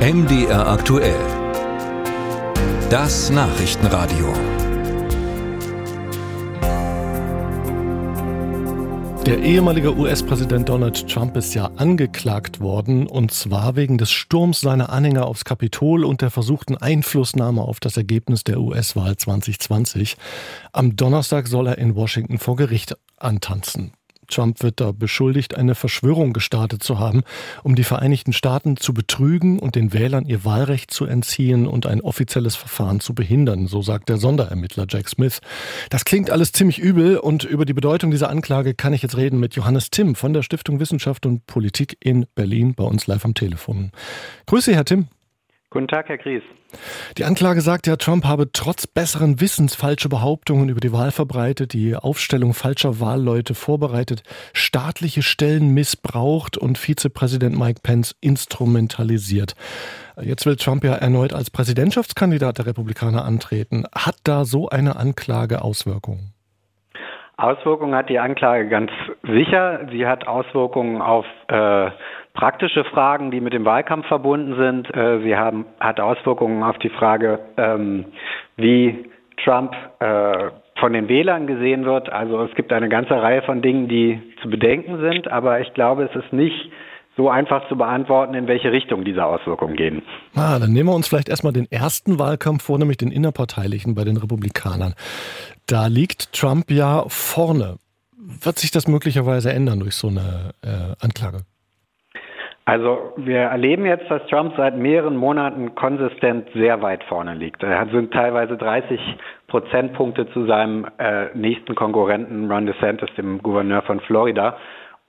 MDR aktuell. Das Nachrichtenradio. Der ehemalige US-Präsident Donald Trump ist ja angeklagt worden, und zwar wegen des Sturms seiner Anhänger aufs Kapitol und der versuchten Einflussnahme auf das Ergebnis der US-Wahl 2020. Am Donnerstag soll er in Washington vor Gericht antanzen. Trump wird da beschuldigt, eine Verschwörung gestartet zu haben, um die Vereinigten Staaten zu betrügen und den Wählern ihr Wahlrecht zu entziehen und ein offizielles Verfahren zu behindern, so sagt der Sonderermittler Jack Smith. Das klingt alles ziemlich übel und über die Bedeutung dieser Anklage kann ich jetzt reden mit Johannes Timm von der Stiftung Wissenschaft und Politik in Berlin bei uns live am Telefon. Grüße, Herr Timm. Guten Tag, Herr Gries. Die Anklage sagt ja, Trump habe trotz besseren Wissens falsche Behauptungen über die Wahl verbreitet, die Aufstellung falscher Wahlleute vorbereitet, staatliche Stellen missbraucht und Vizepräsident Mike Pence instrumentalisiert. Jetzt will Trump ja erneut als Präsidentschaftskandidat der Republikaner antreten. Hat da so eine Anklage Auswirkungen? Auswirkungen hat die Anklage ganz sicher. Sie hat Auswirkungen auf äh, praktische Fragen, die mit dem Wahlkampf verbunden sind. Äh, sie haben, hat Auswirkungen auf die Frage, ähm, wie Trump äh, von den Wählern gesehen wird. Also es gibt eine ganze Reihe von Dingen, die zu bedenken sind, aber ich glaube, es ist nicht so einfach zu beantworten, in welche Richtung diese Auswirkungen gehen. Ah, dann nehmen wir uns vielleicht erstmal den ersten Wahlkampf vor, nämlich den innerparteilichen bei den Republikanern. Da liegt Trump ja vorne. Wird sich das möglicherweise ändern durch so eine äh, Anklage? Also wir erleben jetzt, dass Trump seit mehreren Monaten konsistent sehr weit vorne liegt. Er sind teilweise 30 Prozentpunkte zu seinem äh, nächsten Konkurrenten Ron DeSantis, dem Gouverneur von Florida.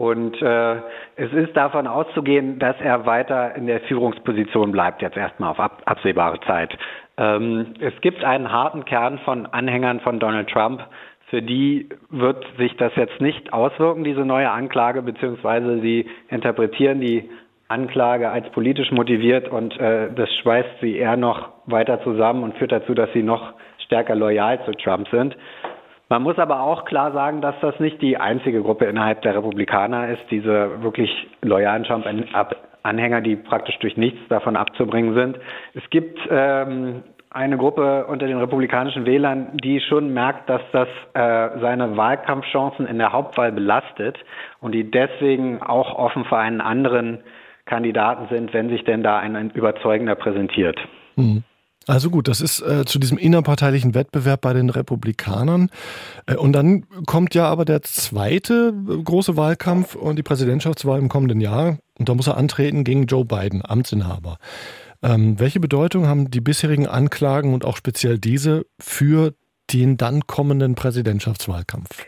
Und äh, es ist davon auszugehen, dass er weiter in der Führungsposition bleibt, jetzt erstmal auf ab absehbare Zeit. Ähm, es gibt einen harten Kern von Anhängern von Donald Trump, für die wird sich das jetzt nicht auswirken, diese neue Anklage, beziehungsweise sie interpretieren die Anklage als politisch motiviert und äh, das schweißt sie eher noch weiter zusammen und führt dazu, dass sie noch stärker loyal zu Trump sind. Man muss aber auch klar sagen, dass das nicht die einzige Gruppe innerhalb der Republikaner ist, diese wirklich loyalen Trump-Anhänger, die praktisch durch nichts davon abzubringen sind. Es gibt ähm, eine Gruppe unter den republikanischen Wählern, die schon merkt, dass das äh, seine Wahlkampfchancen in der Hauptwahl belastet und die deswegen auch offen für einen anderen Kandidaten sind, wenn sich denn da ein, ein überzeugender präsentiert. Mhm. Also gut, das ist äh, zu diesem innerparteilichen Wettbewerb bei den Republikanern. Äh, und dann kommt ja aber der zweite äh, große Wahlkampf und die Präsidentschaftswahl im kommenden Jahr. Und da muss er antreten gegen Joe Biden, Amtsinhaber. Ähm, welche Bedeutung haben die bisherigen Anklagen und auch speziell diese für den dann kommenden Präsidentschaftswahlkampf?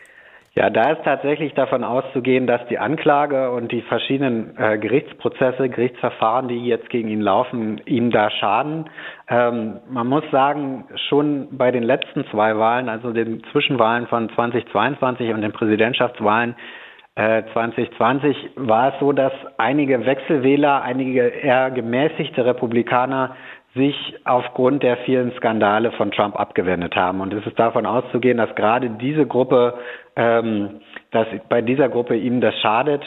Ja, da ist tatsächlich davon auszugehen, dass die Anklage und die verschiedenen äh, Gerichtsprozesse, Gerichtsverfahren, die jetzt gegen ihn laufen, ihm da schaden. Ähm, man muss sagen, schon bei den letzten zwei Wahlen, also den Zwischenwahlen von 2022 und den Präsidentschaftswahlen äh, 2020, war es so, dass einige Wechselwähler, einige eher gemäßigte Republikaner sich aufgrund der vielen Skandale von Trump abgewendet haben. Und es ist davon auszugehen, dass gerade diese Gruppe, ähm, dass bei dieser Gruppe ihm das schadet.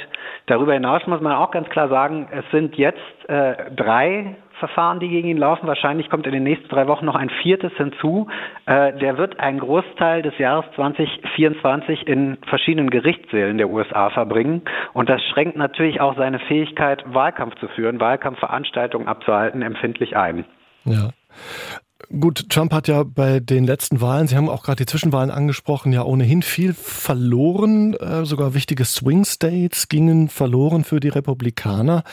Darüber hinaus muss man auch ganz klar sagen, es sind jetzt äh, drei Verfahren, die gegen ihn laufen. Wahrscheinlich kommt in den nächsten drei Wochen noch ein viertes hinzu. Äh, der wird einen Großteil des Jahres 2024 in verschiedenen Gerichtssälen der USA verbringen. Und das schränkt natürlich auch seine Fähigkeit, Wahlkampf zu führen, Wahlkampfveranstaltungen abzuhalten, empfindlich ein. Ja. Gut, Trump hat ja bei den letzten Wahlen, Sie haben auch gerade die Zwischenwahlen angesprochen, ja ohnehin viel verloren. Äh, sogar wichtige Swing States gingen verloren für die Republikaner.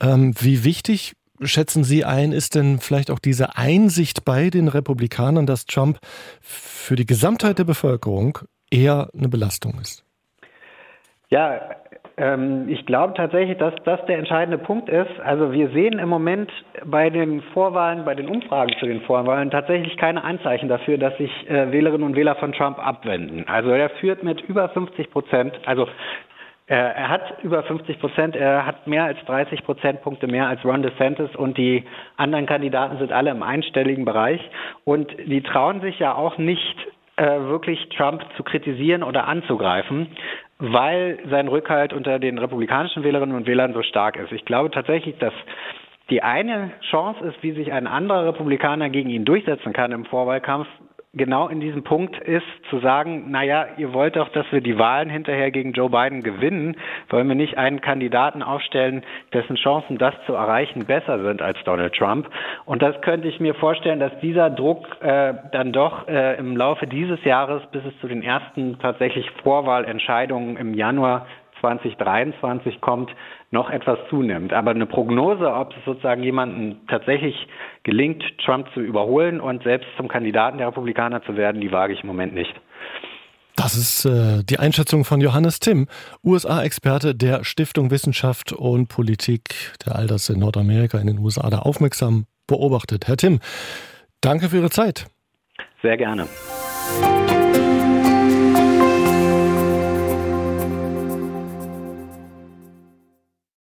Ähm, wie wichtig schätzen Sie ein, ist denn vielleicht auch diese Einsicht bei den Republikanern, dass Trump für die Gesamtheit der Bevölkerung eher eine Belastung ist? Ja, ich glaube tatsächlich, dass das der entscheidende Punkt ist. Also wir sehen im Moment bei den Vorwahlen, bei den Umfragen zu den Vorwahlen tatsächlich keine Anzeichen dafür, dass sich äh, Wählerinnen und Wähler von Trump abwenden. Also er führt mit über 50 Prozent, also äh, er hat über 50 Prozent, er hat mehr als 30 Prozentpunkte mehr als Ron DeSantis und die anderen Kandidaten sind alle im einstelligen Bereich und die trauen sich ja auch nicht äh, wirklich Trump zu kritisieren oder anzugreifen weil sein Rückhalt unter den republikanischen Wählerinnen und Wählern so stark ist. Ich glaube tatsächlich, dass die eine Chance ist, wie sich ein anderer Republikaner gegen ihn durchsetzen kann im Vorwahlkampf, genau in diesem Punkt ist, zu sagen, naja, ihr wollt doch, dass wir die Wahlen hinterher gegen Joe Biden gewinnen, wollen wir nicht einen Kandidaten aufstellen, dessen Chancen, das zu erreichen, besser sind als Donald Trump. Und das könnte ich mir vorstellen, dass dieser Druck äh, dann doch äh, im Laufe dieses Jahres, bis es zu den ersten tatsächlich Vorwahlentscheidungen im Januar 2023 kommt, noch etwas zunimmt. Aber eine Prognose, ob es sozusagen jemanden tatsächlich gelingt, Trump zu überholen und selbst zum Kandidaten der Republikaner zu werden, die wage ich im Moment nicht. Das ist äh, die Einschätzung von Johannes Timm, USA-Experte der Stiftung Wissenschaft und Politik, der all das in Nordamerika, in den USA da aufmerksam beobachtet. Herr Timm, danke für Ihre Zeit. Sehr gerne.